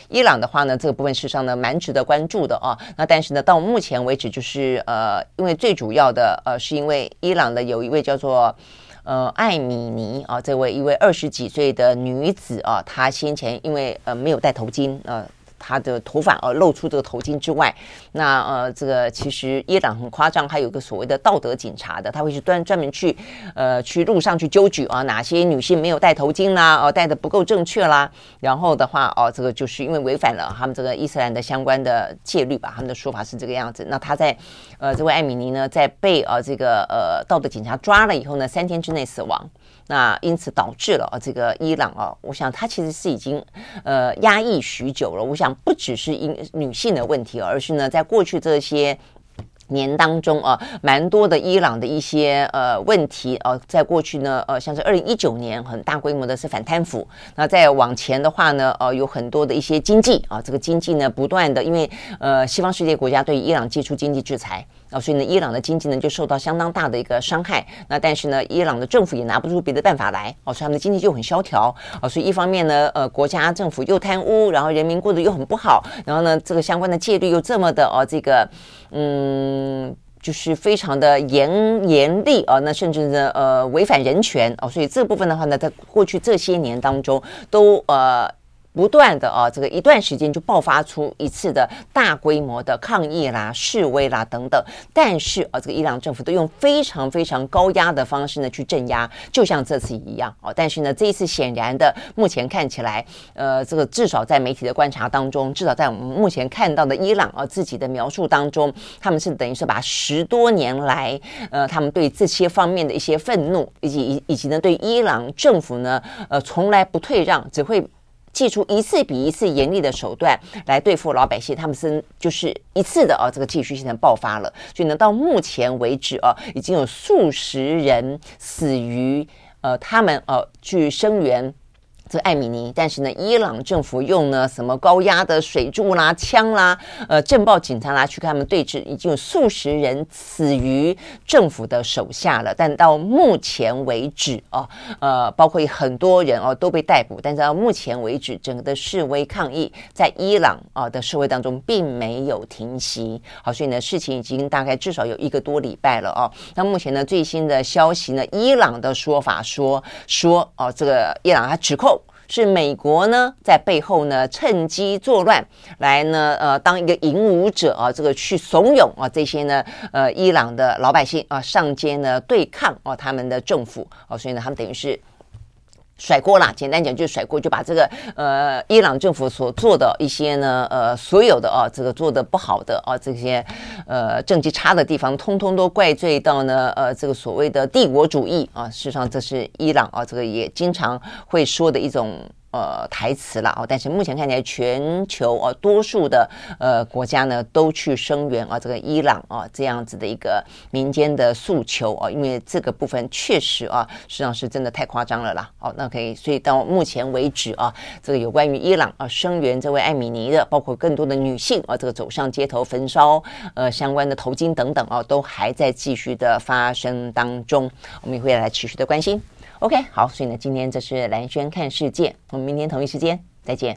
伊朗的话呢，这个部分事实上呢蛮值得关注的啊。那但是呢，到目前为止，就是呃，因为最主要的呃，是因为伊朗的有一位叫做呃艾米尼啊，这位一位二十几岁的女子啊，她先前因为呃没有戴头巾呃。他的头发而露出这个头巾之外，那呃，这个其实伊朗很夸张，还有个所谓的道德警察的，他会去专专门去呃去路上去纠举啊，哪些女性没有戴头巾啦，哦戴的不够正确啦，然后的话哦，这个就是因为违反了他们这个伊斯兰的相关的戒律吧，他们的说法是这个样子。那他在呃这位艾米尼呢，在被呃这个呃道德警察抓了以后呢，三天之内死亡。那因此导致了，这个伊朗啊，我想他其实是已经呃压抑许久了。我想不只是因女性的问题，而是呢，在过去这些年当中啊，蛮多的伊朗的一些呃问题啊，在过去呢，呃，像是二零一九年很大规模的是反贪腐。那再往前的话呢，呃，有很多的一些经济啊，这个经济呢不断的，因为呃西方世界国家对伊朗祭出经济制裁。啊，所以呢，伊朗的经济呢就受到相当大的一个伤害。那但是呢，伊朗的政府也拿不出别的办法来。哦，所以他们的经济就很萧条。啊，所以一方面呢，呃，国家政府又贪污，然后人民过得又很不好。然后呢，这个相关的戒律又这么的哦，这个嗯，就是非常的严严厉啊。那甚至呢，呃，违反人权。哦，所以这部分的话呢，在过去这些年当中都呃。不断的啊，这个一段时间就爆发出一次的大规模的抗议啦、示威啦等等，但是啊，这个伊朗政府都用非常非常高压的方式呢去镇压，就像这次一样哦。但是呢，这一次显然的，目前看起来，呃，这个至少在媒体的观察当中，至少在我们目前看到的伊朗啊自己的描述当中，他们是等于是把十多年来，呃，他们对这些方面的一些愤怒，以及以以及呢对伊朗政府呢，呃，从来不退让，只会。祭出一次比一次严厉的手段来对付老百姓，他们是就是一次的啊，这个继续性的爆发了。所以呢，到目前为止啊，已经有数十人死于呃，他们呃去声援。这艾米尼，但是呢，伊朗政府用呢什么高压的水柱啦、枪啦、呃，镇暴警察啦去跟他们对峙，已经有数十人死于政府的手下了。但到目前为止哦，呃，包括很多人哦都被逮捕，但是到目前为止，整个的示威抗议在伊朗啊的社会当中并没有停息。好，所以呢，事情已经大概至少有一个多礼拜了哦。那目前呢，最新的消息呢，伊朗的说法说说哦，这个伊朗他指控。是美国呢，在背后呢趁机作乱，来呢呃当一个引武者啊，这个去怂恿啊这些呢呃伊朗的老百姓啊上街呢对抗啊他们的政府啊，所以呢他们等于是甩锅啦，简单讲就是甩锅，就把这个呃伊朗政府所做的一些呢呃所有的啊这个做的不好的啊这些呃政绩差的地方，通通都怪罪到呢呃这个所谓的帝国主义啊，事实上这是伊朗啊这个也经常会说的一种。呃，台词了哦，但是目前看起来，全球啊，多数的呃国家呢，都去声援啊，这个伊朗啊这样子的一个民间的诉求啊，因为这个部分确实啊，实际上是真的太夸张了啦。哦，那可以，所以到目前为止啊，这个有关于伊朗啊声援这位艾米尼的，包括更多的女性啊，这个走上街头焚烧呃相关的头巾等等啊，都还在继续的发生当中，我们也会来持续的关心。OK，好，所以呢，今天这是兰轩看世界，我们明天同一时间再见。